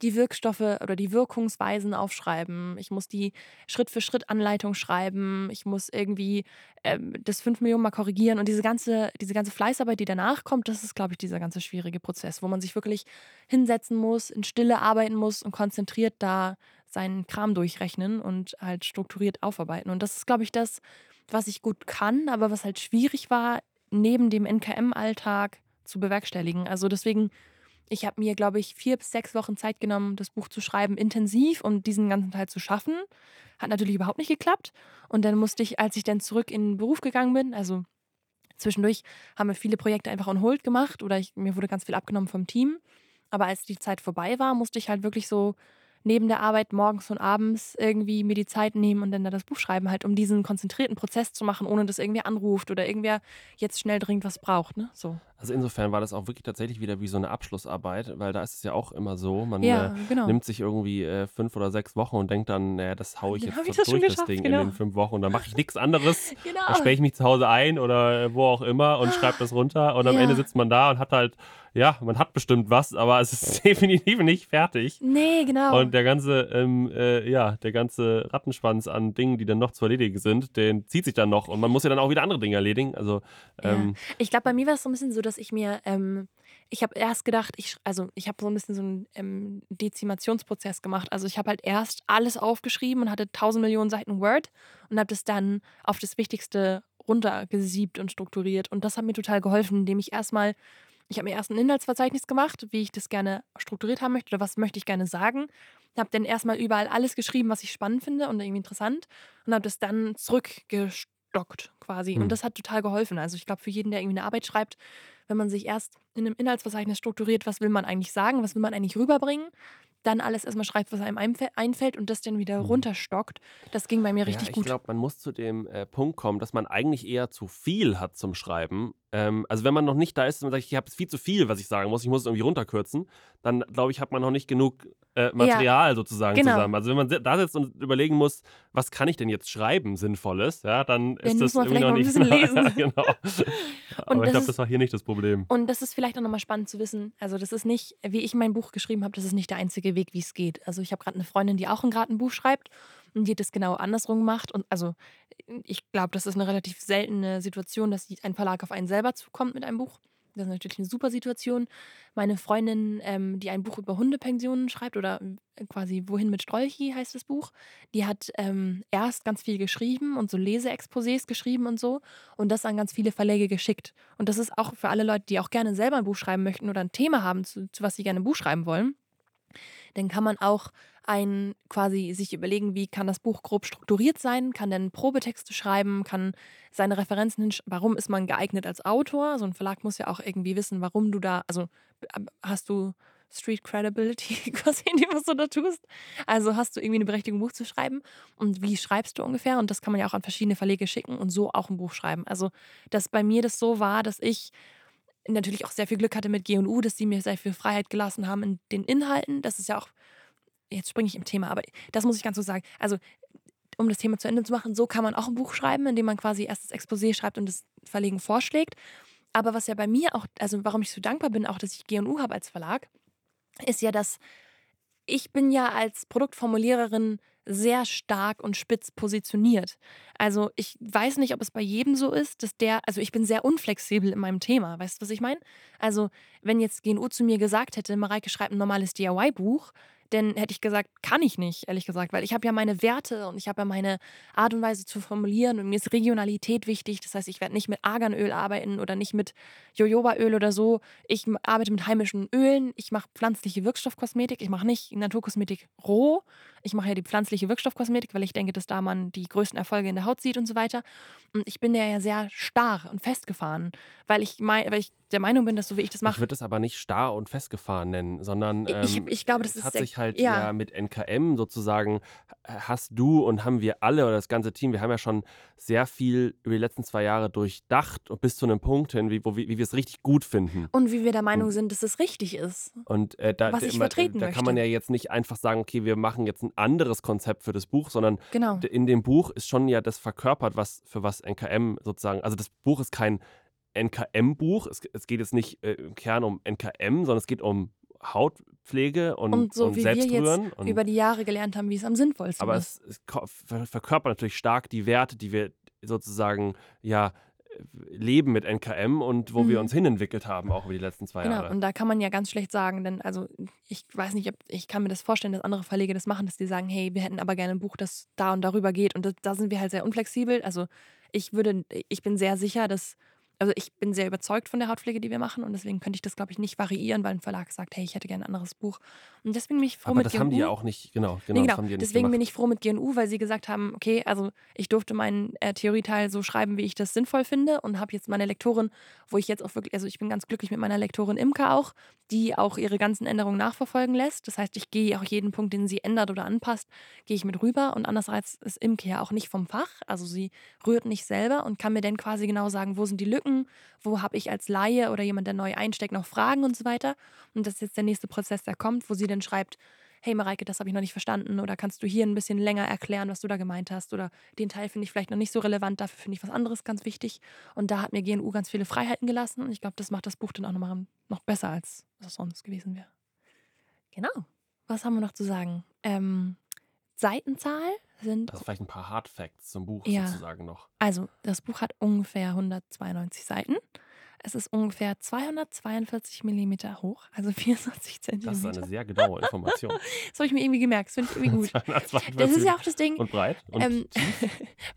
die Wirkstoffe oder die Wirkungsweisen aufschreiben. Ich muss die Schritt-für-Schritt-Anleitung schreiben. Ich muss irgendwie äh, das 5 Millionen Mal korrigieren. Und diese ganze, diese ganze Fleißarbeit, die danach kommt, das ist, glaube ich, dieser ganze schwierige Prozess, wo man sich wirklich hinsetzen muss, in Stille arbeiten muss und konzentriert da seinen Kram durchrechnen und halt strukturiert aufarbeiten. Und das ist, glaube ich, das, was ich gut kann, aber was halt schwierig war, neben dem NKM-Alltag zu bewerkstelligen. Also deswegen, ich habe mir, glaube ich, vier bis sechs Wochen Zeit genommen, das Buch zu schreiben, intensiv, um diesen ganzen Teil zu schaffen. Hat natürlich überhaupt nicht geklappt. Und dann musste ich, als ich dann zurück in den Beruf gegangen bin, also zwischendurch haben wir viele Projekte einfach on hold gemacht oder ich, mir wurde ganz viel abgenommen vom Team. Aber als die Zeit vorbei war, musste ich halt wirklich so neben der Arbeit morgens und abends irgendwie mir die Zeit nehmen und dann da das Buch schreiben, halt, um diesen konzentrierten Prozess zu machen, ohne dass irgendwer anruft oder irgendwer jetzt schnell dringend was braucht. Ne? So. Also insofern war das auch wirklich tatsächlich wieder wie so eine Abschlussarbeit, weil da ist es ja auch immer so, man ja, äh, genau. nimmt sich irgendwie äh, fünf oder sechs Wochen und denkt dann, naja, das haue ich dann jetzt so durch, das Ding genau. in den fünf Wochen und dann mache ich nichts anderes, genau. dann sperre ich mich zu Hause ein oder wo auch immer und schreibe das runter und am ja. Ende sitzt man da und hat halt ja, man hat bestimmt was, aber es ist definitiv nicht fertig. Nee, genau. Und der ganze, ähm, äh, ja, der ganze Rattenschwanz an Dingen, die dann noch zu erledigen sind, den zieht sich dann noch und man muss ja dann auch wieder andere Dinge erledigen. Also, ähm, ja. Ich glaube, bei mir war es so ein bisschen so, dass ich mir, ähm, ich habe erst gedacht, ich, also ich habe so ein bisschen so einen ähm, Dezimationsprozess gemacht. Also ich habe halt erst alles aufgeschrieben und hatte tausend Millionen Seiten Word und habe das dann auf das Wichtigste runtergesiebt und strukturiert. Und das hat mir total geholfen, indem ich erstmal ich habe mir erst ein Inhaltsverzeichnis gemacht, wie ich das gerne strukturiert haben möchte oder was möchte ich gerne sagen. Habe dann erstmal überall alles geschrieben, was ich spannend finde und irgendwie interessant und habe das dann zurückgestockt quasi. Mhm. Und hm. das hat total geholfen. Also ich glaube, für jeden, der irgendwie eine Arbeit schreibt, wenn man sich erst in einem Inhaltsverzeichnis strukturiert, was will man eigentlich sagen, was will man eigentlich rüberbringen, dann alles erstmal schreibt, was einem einfällt und das dann wieder mhm. runterstockt. Das ging bei mir richtig ja, ich gut. Ich glaube, man muss zu dem äh, Punkt kommen, dass man eigentlich eher zu viel hat zum Schreiben. Ähm, also wenn man noch nicht da ist und sagt, ich habe viel zu viel, was ich sagen muss, ich muss es irgendwie runterkürzen, dann glaube ich, hat man noch nicht genug äh, Material ja, sozusagen genau. zusammen. Also wenn man da sitzt und überlegen muss, was kann ich denn jetzt schreiben, Sinnvolles, ja, dann ja, ist das irgendwie noch nicht. lesen. genau. Aber ich glaube, das war hier nicht das Problem. Und das ist vielleicht auch nochmal spannend zu wissen. Also das ist nicht, wie ich mein Buch geschrieben habe, das ist nicht der einzige Weg, wie es geht. Also ich habe gerade eine Freundin, die auch gerade ein Buch schreibt die hat es genau andersrum gemacht. Und also ich glaube, das ist eine relativ seltene Situation, dass ein Verlag auf einen selber zukommt mit einem Buch. Das ist natürlich eine super Situation. Meine Freundin, ähm, die ein Buch über Hundepensionen schreibt oder äh, quasi Wohin mit Strolchi heißt das Buch, die hat ähm, erst ganz viel geschrieben und so Leseexposés geschrieben und so und das an ganz viele Verläge geschickt. Und das ist auch für alle Leute, die auch gerne selber ein Buch schreiben möchten oder ein Thema haben, zu, zu was sie gerne ein Buch schreiben wollen, dann kann man auch ein quasi sich überlegen, wie kann das Buch grob strukturiert sein, kann dann Probetexte schreiben, kann seine Referenzen hin, warum ist man geeignet als Autor? So ein Verlag muss ja auch irgendwie wissen, warum du da, also hast du Street Credibility quasi, in dem, was du da tust. Also hast du irgendwie eine Berechtigung, ein Buch zu schreiben und wie schreibst du ungefähr? Und das kann man ja auch an verschiedene Verlege schicken und so auch ein Buch schreiben. Also, dass bei mir das so war, dass ich natürlich auch sehr viel Glück hatte mit G&U, dass die mir sehr viel Freiheit gelassen haben in den Inhalten. Das ist ja auch, jetzt springe ich im Thema, aber das muss ich ganz so sagen. Also, um das Thema zu Ende zu machen, so kann man auch ein Buch schreiben, indem man quasi erst das Exposé schreibt und das Verlegen vorschlägt. Aber was ja bei mir auch, also warum ich so dankbar bin, auch dass ich G&U habe als Verlag, ist ja, dass ich bin ja als Produktformuliererin sehr stark und spitz positioniert. Also ich weiß nicht, ob es bei jedem so ist, dass der, also ich bin sehr unflexibel in meinem Thema. Weißt du, was ich meine? Also wenn jetzt GNU zu mir gesagt hätte, Mareike schreibt ein normales DIY-Buch, dann hätte ich gesagt, kann ich nicht, ehrlich gesagt, weil ich habe ja meine Werte und ich habe ja meine Art und Weise zu formulieren und mir ist Regionalität wichtig. Das heißt, ich werde nicht mit Arganöl arbeiten oder nicht mit Jojobaöl oder so. Ich arbeite mit heimischen Ölen, ich mache pflanzliche Wirkstoffkosmetik, ich mache nicht Naturkosmetik roh. Ich mache ja die pflanzliche Wirkstoffkosmetik, weil ich denke, dass da man die größten Erfolge in der Haut sieht und so weiter. Und ich bin ja sehr starr und festgefahren, weil ich, mein, weil ich der Meinung bin, dass so wie ich das mache. Ich würde es aber nicht starr und festgefahren nennen, sondern ähm, ich, ich glaube, das hat sich halt ja. ja mit NKM sozusagen, hast du und haben wir alle oder das ganze Team, wir haben ja schon sehr viel über die letzten zwei Jahre durchdacht und bis zu einem Punkt hin, wie, wo, wie, wie wir es richtig gut finden. Und wie wir der Meinung sind, dass es richtig ist. Und äh, da, Was ich vertreten da kann man ja jetzt nicht einfach sagen, okay, wir machen jetzt ein anderes Konzept für das Buch, sondern Genau. in dem Buch ist schon ja das verkörpert, was für was NKM sozusagen, also das Buch ist kein NKM-Buch, es, es geht jetzt nicht äh, im Kern um NKM, sondern es geht um Hautpflege und, Und so wie wir jetzt und, über die Jahre gelernt haben, wie es am sinnvollsten aber ist. es, es ver- verkörpert natürlich stark die Werte, die wir sozusagen ja leben mit NKM und wo wir Mhm. uns hinentwickelt haben, auch über die letzten zwei Genau, Jahre. und da kann man ja ganz schlecht sagen, denn also ich weiß nicht, ob, ich kann mir das vorstellen, dass andere Verlege das machen, dass die sagen, hey, wir hätten aber gerne ein Buch, das da und darüber geht. Und das, da sind wir halt sehr unflexibel. Also ich würde, ich bin sehr sicher, dass, also ich bin sehr überzeugt von der Hautpflege, die wir machen und deswegen könnte ich das, glaube ich, nicht variieren, weil ein Verlag sagt, hey, ich hätte gerne ein anderes Buch. Und deswegen bin ich froh aber mit das haben die GNU. ja auch nicht, genau, genau, Nee, genau. die ja Deswegen bin ich froh mit GNU, weil sie gesagt haben, okay, also ich durfte meinen äh, Theorieteil so schreiben, wie ich das sinnvoll finde und habe jetzt meine Lektorin, wo ich jetzt auch wirklich, also ich bin ganz glücklich mit meiner Lektorin Imke auch, die auch ihre ganzen Änderungen nachverfolgen lässt. Das heißt, ich gehe auch jeden Punkt, den sie ändert oder anpasst, gehe ich mit rüber und andererseits ist Imke ja auch nicht vom Fach, also sie rührt nicht selber und kann mir dann quasi genau sagen, wo sind die Lücken, wo habe ich als Laie oder jemand, der neu einsteckt, noch Fragen und so weiter. Und das ist jetzt der nächste Prozess, der kommt, wo sie dann schreibt, hey Mareike, das habe ich noch nicht verstanden oder kannst du hier ein bisschen länger erklären, was du da gemeint hast oder den Teil finde ich vielleicht noch nicht so relevant, dafür finde ich was anderes ganz wichtig und da hat mir GNU ganz viele Freiheiten gelassen und ich glaube, das macht das Buch dann auch nochmal noch besser, als es sonst gewesen wäre. Genau. Was haben wir noch zu sagen? Ähm, Seitenzahl sind, Also vielleicht ein paar Hard Facts zum Buch Ja. sozusagen noch. also das Buch hat ungefähr 192 Seiten. Es ist ungefähr 242 Millimeter hoch, also 64 Das ist Zentimeter. eine sehr genaue Information. Das habe ich mir irgendwie gemerkt. Das finde ich irgendwie gut. 242 Das ist ja auch das Ding. und breit und Ähm,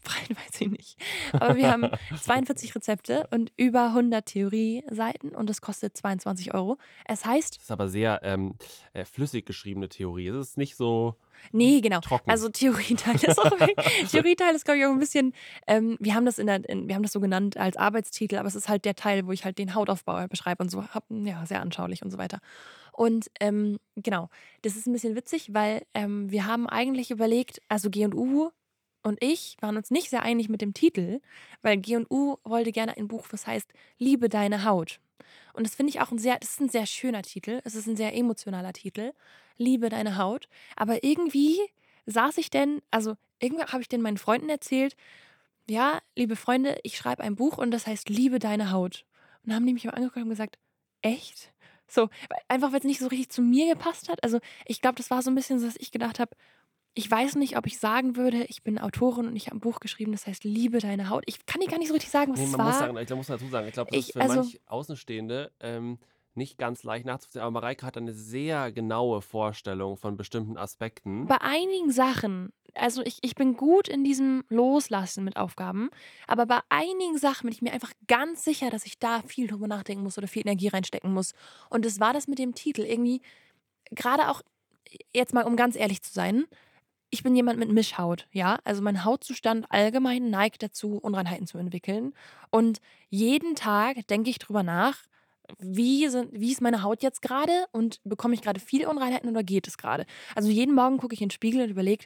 breit weiß ich nicht. Aber wir haben 42 Rezepte und über 100 Theorie-Seiten und es kostet 22 Euro. Es heißt, das ist aber sehr ähm, äh, flüssig geschriebene Theorie. Es ist nicht so nee, genau. trocken. Also Theorieteil ist auch Theorieteil ist, glaube ich, auch ein bisschen, ähm, wir haben das in der, in, wir haben das so genannt als Arbeitstitel, aber es ist halt der Teil, wo ich halt den Hautaufbau beschreibe und so. Hab, ja, sehr anschaulich und so weiter. Und ähm, genau, das ist ein bisschen witzig, weil ähm, wir haben eigentlich überlegt, also G&U und ich waren uns nicht sehr einig mit dem Titel, weil G&U wollte gerne ein Buch, was heißt Liebe deine Haut. Und das finde ich auch ein sehr, das ist ein sehr schöner Titel. Es ist ein sehr emotionaler Titel. Liebe deine Haut. Aber irgendwie saß ich denn, also irgendwann habe ich denn meinen Freunden erzählt, ja, liebe Freunde, ich schreibe ein Buch und das heißt Liebe deine Haut. Und dann haben die mich mal angeguckt und gesagt, echt? So, einfach weil es nicht so richtig zu mir gepasst hat. Also ich glaube, das war so ein bisschen so, dass ich gedacht habe, ich weiß nicht, ob ich sagen würde, ich bin Autorin und ich habe ein Buch geschrieben, das heißt Liebe deine Haut. Ich kann dir gar nicht so richtig sagen, was Nee, es man muss, war. sagen, ich glaub, muss dazu sagen, ich glaube, das Ich- ist für also- manch Außenstehende ähm, nicht ganz leicht nachzuvollziehen. Aber Mareike hat eine sehr genaue Vorstellung von bestimmten Aspekten. Bei einigen Sachen, also ich, ich bin gut in diesem Loslassen mit Aufgaben, aber bei einigen Sachen bin ich mir einfach ganz sicher, dass ich da viel drüber nachdenken muss oder viel Energie reinstecken muss. Und das war das mit dem Titel. Irgendwie, gerade auch, jetzt mal um ganz ehrlich zu sein, ich bin jemand mit Mischhaut, ja. Also mein Hautzustand allgemein neigt dazu, Unreinheiten zu entwickeln. Und jeden Tag denke ich drüber nach, wie, sind, wie ist meine Haut jetzt gerade und bekomme ich gerade viele Unreinheiten oder geht es gerade? Also jeden Morgen gucke ich in den Spiegel und überlege,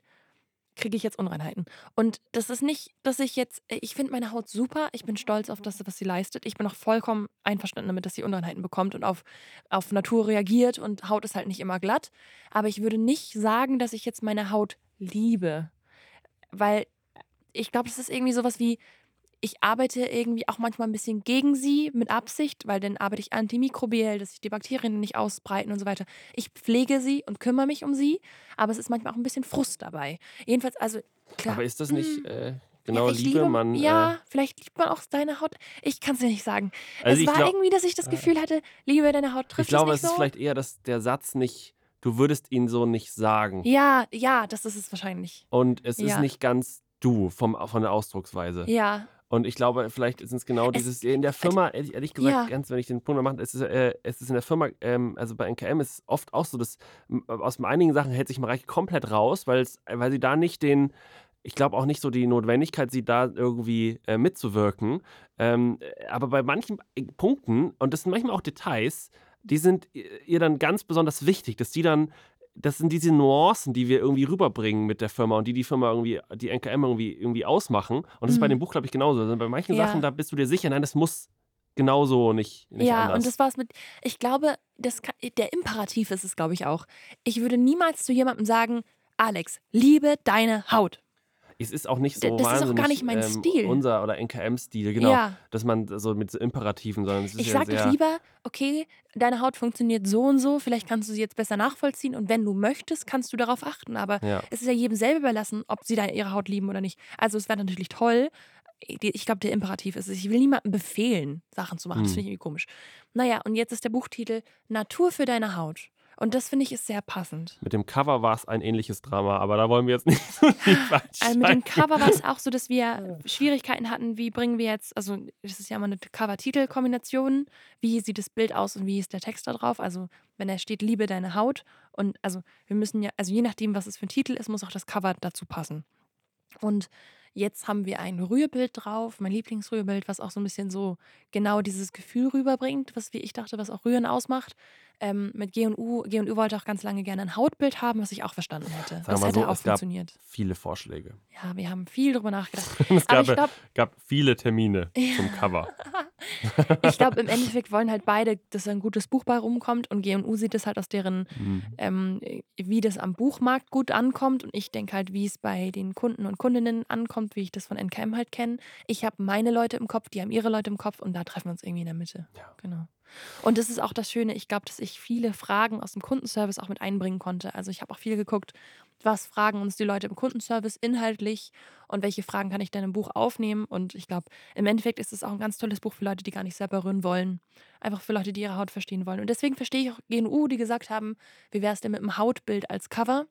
kriege ich jetzt Unreinheiten. Und das ist nicht, dass ich jetzt, ich finde meine Haut super, ich bin stolz auf das, was sie leistet. Ich bin auch vollkommen einverstanden damit, dass sie Unreinheiten bekommt und auf, auf Natur reagiert und Haut ist halt nicht immer glatt. Aber ich würde nicht sagen, dass ich jetzt meine Haut liebe. Weil ich glaube, das ist irgendwie sowas wie, ich arbeite irgendwie auch manchmal ein bisschen gegen sie mit Absicht, weil dann arbeite ich antimikrobiell, dass sich die Bakterien nicht ausbreiten und so weiter. Ich pflege sie und kümmere mich um sie, aber es ist manchmal auch ein bisschen Frust dabei. Jedenfalls, also klar. Aber ist das nicht mm, äh, genau ja, Liebe? liebe, Man, ja, äh, vielleicht liebt man auch deine Haut. Ich kann es dir nicht sagen. also es war glaube, irgendwie, dass ich das Gefühl hatte, Liebe deine Haut trifft ich glaube, es es nicht ist so. vielleicht eher, dass der Satz nicht, du würdest ihn so nicht sagen. ja, ja, das ist es wahrscheinlich. Und es ist Ja. nicht ganz du vom, von der Ausdrucksweise. Ja, Und ich glaube, vielleicht ist es genau Es- dieses, in der Firma, ehrlich, ehrlich gesagt, Ja. ganz, wenn ich den Punkt noch mache, es ist, äh, es ist in der Firma, ähm, also bei NKM ist es oft auch so, dass aus einigen Sachen hält sich Mareike komplett raus, weil es, sie da nicht den, ich glaube auch nicht so die Notwendigkeit sieht, da irgendwie äh, mitzuwirken. Ähm, äh, aber bei manchen äh, Punkten, und das sind manchmal auch Details, die sind ihr dann ganz besonders wichtig, dass die dann das sind diese Nuancen, die wir irgendwie rüberbringen mit der Firma und die die Firma irgendwie, die NKM irgendwie, irgendwie ausmachen. Und das ist bei Mhm. dem Buch, glaube ich, genauso. Also bei manchen Ja. Sachen, da bist du dir sicher, nein, das muss genauso nicht, nicht ja, anders. und das war es mit, ich glaube, das kann, der Imperativ ist es, glaube ich, auch. Ich würde niemals zu jemandem sagen, Alex, liebe deine Haut. Es ist auch nicht so das ist auch wahnsinnig gar nicht mein ähm, Stil. unser oder NKM-Stil, genau. Ja. Dass man so mit Imperativen, sondern es ist Ich ja sage sehr, doch lieber, okay, deine Haut funktioniert so und so, vielleicht kannst du sie jetzt besser nachvollziehen und wenn du möchtest, kannst du darauf achten. Aber Ja. es ist ja jedem selber überlassen, ob sie da ihre Haut lieben oder nicht. Also es wäre natürlich toll. Ich glaube, der Imperativ ist es. Ich will niemandem befehlen, Sachen zu machen. Das Hm. finde ich irgendwie komisch. Naja, und jetzt ist der Buchtitel Natur für deine Haut. Und das finde ich ist sehr passend. Mit dem Cover war es ein ähnliches Drama, aber da wollen wir jetzt nicht so tief Also mit dem. Cover war es auch so, dass wir Schwierigkeiten hatten, wie bringen wir jetzt, also das ist ja immer eine Cover-Titel-Kombination, wie sieht das Bild aus und wie ist der Text da drauf? Also wenn da steht, liebe deine Haut und also wir müssen ja, also je nachdem, was es für ein Titel ist, muss auch das Cover dazu passen. Und jetzt haben wir ein Rührbild drauf, mein Lieblingsrührbild, was auch so ein bisschen so genau dieses Gefühl rüberbringt, was wie ich dachte, was auch Rühren ausmacht. Ähm, mit G&U, G&U wollte auch ganz lange gerne ein Hautbild haben, was ich auch verstanden hätte. Sagen Das hätte so, auch es gab funktioniert. viele Vorschläge. Ja, wir haben viel drüber nachgedacht. Es gab, ich glaube, gab viele Termine zum Cover. ich glaub, im Endeffekt wollen halt beide, dass ein gutes Buch bei rumkommt und G&U sieht es halt aus deren, Mhm. ähm, wie das am Buchmarkt gut ankommt und ich denke halt, wie es bei den Kunden und Kundinnen ankommt, wie ich das von NKM halt kenne. Ich habe meine Leute im Kopf, die haben ihre Leute im Kopf und da treffen wir uns irgendwie in der Mitte. Ja. Genau. Und das ist auch das Schöne, ich glaube, dass ich viele Fragen aus dem Kundenservice auch mit einbringen konnte. Also ich habe auch viel geguckt, was fragen uns die Leute im Kundenservice inhaltlich und welche Fragen kann ich denn im Buch aufnehmen. Und ich glaube, im Endeffekt ist es auch ein ganz tolles Buch für Leute, die gar nicht selber rühren wollen. Einfach für Leute, die ihre Haut verstehen wollen. Und deswegen verstehe ich auch GNU, die gesagt haben, wie wäre es denn mit einem Hautbild als Cover?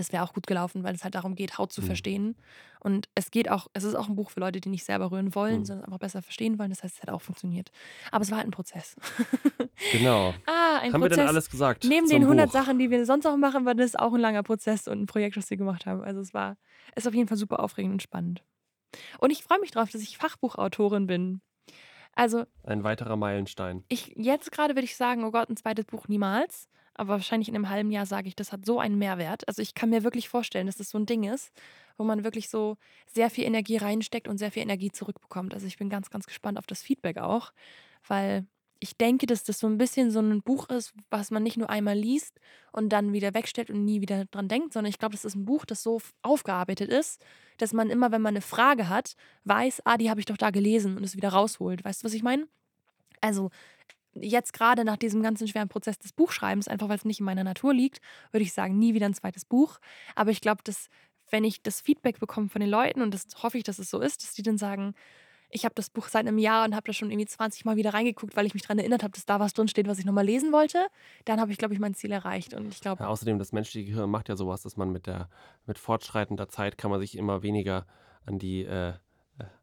Das wäre auch gut gelaufen, weil es halt darum geht, Haut zu Mhm. verstehen. Und es geht auch, es ist auch ein Buch für Leute, die nicht selber rühren wollen, Mhm. sondern einfach besser verstehen wollen. Das heißt, es hat auch funktioniert. Aber es war halt ein Prozess. Genau. ah, ein Haben wir Prozess. denn alles gesagt? Neben den 100 Buch? Sachen, die wir sonst auch machen, war das auch ein langer Prozess und ein Projekt, das wir gemacht haben. Also es war, ist auf jeden Fall super aufregend und spannend. Und ich freue mich drauf, dass ich Fachbuchautorin bin. Also Ein weiterer Meilenstein. ich jetzt gerade würde ich sagen, oh Gott, ein zweites Buch niemals. Aber wahrscheinlich in einem halben Jahr sage ich, das hat so einen Mehrwert. Also ich kann mir wirklich vorstellen, dass das so ein Ding ist, wo man wirklich so sehr viel Energie reinsteckt und sehr viel Energie zurückbekommt. Also ich bin ganz, ganz gespannt auf das Feedback auch, weil ich denke, dass das so ein bisschen so ein Buch ist, was man nicht nur einmal liest und dann wieder wegstellt und nie wieder dran denkt, sondern ich glaube, das ist ein Buch, das so aufgearbeitet ist, dass man immer, wenn man eine Frage hat, weiß, ah, die habe ich doch da gelesen und es wieder rausholt. Weißt du, was ich meine? Also jetzt gerade nach diesem ganzen schweren Prozess des Buchschreibens, einfach weil es nicht in meiner Natur liegt, würde ich sagen, nie wieder ein zweites Buch. Aber ich glaube, dass wenn ich das Feedback bekomme von den Leuten und das hoffe ich, dass es so ist, dass die dann sagen, ich habe das Buch seit einem Jahr und habe da schon irgendwie 20 Mal wieder reingeguckt, weil ich mich daran erinnert habe, dass da was drin steht, was ich nochmal lesen wollte, dann habe ich, glaube ich, mein Ziel erreicht. Und ich glaube, Ja, außerdem, das menschliche Gehirn macht ja sowas, dass man mit der mit fortschreitender Zeit kann man sich immer weniger an die äh,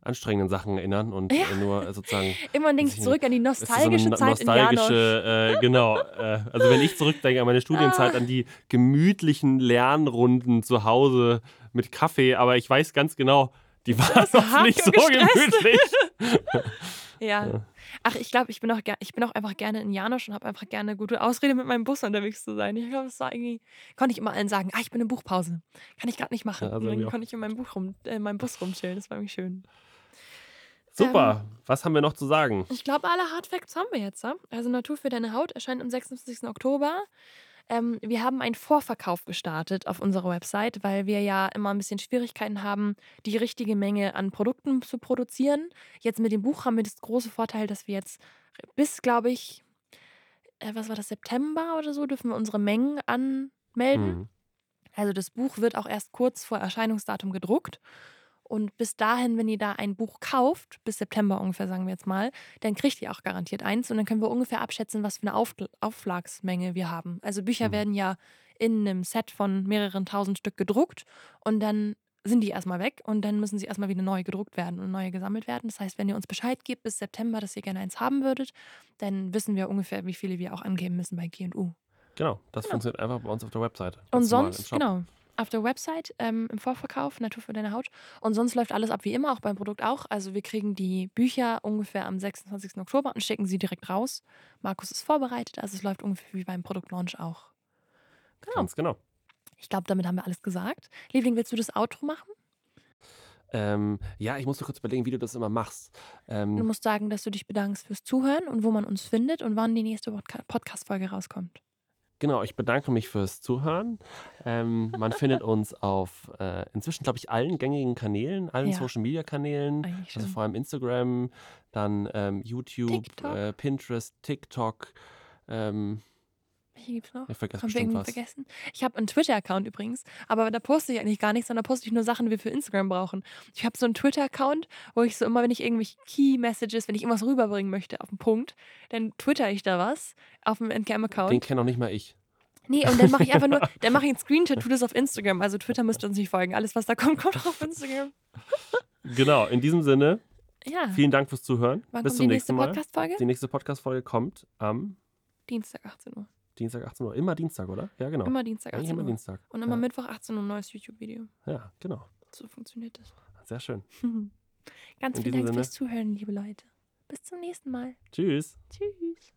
anstrengenden Sachen erinnern und Ja. äh, nur sozusagen immer ich zurück an die ist so eine nostalgische no- Zeit in Janosch. nostalgische, äh, genau. Äh, also wenn ich zurückdenke an meine Studienzeit, Ah. an die gemütlichen Lernrunden zu Hause mit Kaffee, aber ich weiß ganz genau, die waren hart nicht so gestresst. gemütlich. Ja. Ja. Ach, ich glaube, ich bin auch ich bin auch einfach gerne in Janosch und habe einfach gerne eine gute Ausrede, mit meinem Bus unterwegs zu sein. Ich glaube, das war irgendwie konnte ich immer allen sagen: „Ah, ich bin in Buchpause. Kann ich grad nicht machen.“ Ja, also und dann konnte ich in meinem Buch rum äh, in meinem Bus rumchillen. Das war irgendwie schön. Super. Was haben wir noch zu sagen? Ich glaube, alle Hardfacts haben wir jetzt. Ja? Also Natur für deine Haut erscheint am 26. Oktober. Ähm, wir haben einen Vorverkauf gestartet auf unserer Website, weil wir ja immer ein bisschen Schwierigkeiten haben, die richtige Menge an Produkten zu produzieren. Jetzt mit dem Buch haben wir das große Vorteil, dass wir jetzt bis, glaube ich, äh, was war das, September oder so, dürfen wir unsere Mengen anmelden. Mhm. Also das Buch wird auch erst kurz vor Erscheinungsdatum gedruckt. Und bis dahin, wenn ihr da ein Buch kauft, bis September ungefähr, sagen wir jetzt mal, dann kriegt ihr auch garantiert eins. Und dann können wir ungefähr abschätzen, was für eine Auf Auflagsmenge wir haben. Also Bücher Mhm. werden ja in einem Set von mehreren tausend Stück gedruckt und dann sind die erstmal weg und dann müssen sie erstmal wieder neu gedruckt werden und neu gesammelt werden. Das heißt, wenn ihr uns Bescheid gebt bis September, dass ihr gerne eins haben würdet, dann wissen wir ungefähr, wie viele wir auch angeben müssen bei G&U. Genau, das Genau. funktioniert einfach bei uns auf der Webseite. Und sonst, genau, auf der Website ähm, im Vorverkauf, Natur für deine Haut. Und sonst läuft alles ab wie immer, auch beim Produkt auch. Also wir kriegen die Bücher ungefähr am 26. Oktober und schicken sie direkt raus. Markus ist vorbereitet, also es läuft ungefähr wie beim Produktlaunch auch. Genau. Ganz genau. Ich glaube, damit haben wir alles gesagt. Liebling, willst du das Outro machen? Ähm, ja, ich muss nur kurz überlegen, wie du das immer machst. Du Ähm, musst sagen, dass du dich bedankst fürs Zuhören und wo man uns findet und wann die nächste Podca- Podcast-Folge rauskommt. Genau, ich bedanke mich fürs Zuhören. Ähm, man findet uns auf äh, inzwischen, glaube ich, allen gängigen Kanälen, allen Ja. Social-Media-Kanälen. Eigentlich Also schon. vor allem Instagram, dann ähm, YouTube, TikTok. äh, Pinterest, TikTok. Ähm, Welche gibt's noch? Haben wir bestimmt was. vergessen? Ich habe einen Twitter-Account übrigens, aber da poste ich eigentlich gar nichts, sondern da poste ich nur Sachen, die wir für Instagram brauchen. Ich habe so einen Twitter-Account, wo ich so immer, wenn ich irgendwelche Key-Messages, wenn ich irgendwas rüberbringen möchte auf den Punkt, dann twitter ich da was auf dem Den NCAM-Account. kenne auch nicht mal ich. Nee, und dann mache ich einfach nur, dann mache ich einen Screenshot, tu das auf Instagram. Also Twitter müsst ihr uns nicht folgen. Alles, was da kommt, kommt auch auf Instagram. Genau, in diesem Sinne, Ja. vielen Dank fürs Zuhören. Wann Bis zum die nächsten nächste Mal. Podcast-Folge? Die nächste Podcast-Folge kommt am Dienstag 18 Uhr. Dienstag 18 Uhr. Immer Dienstag, oder? Ja, genau. Immer Dienstag Eigentlich 18 immer Uhr. Dienstag. Und immer ja. Mittwoch 18 Uhr ein neues YouTube-Video. Ja, genau. So funktioniert das. Sehr schön. Ganz In vielen Dank fürs Zuhören, liebe Leute. Bis zum nächsten Mal. Tschüss. Tschüss.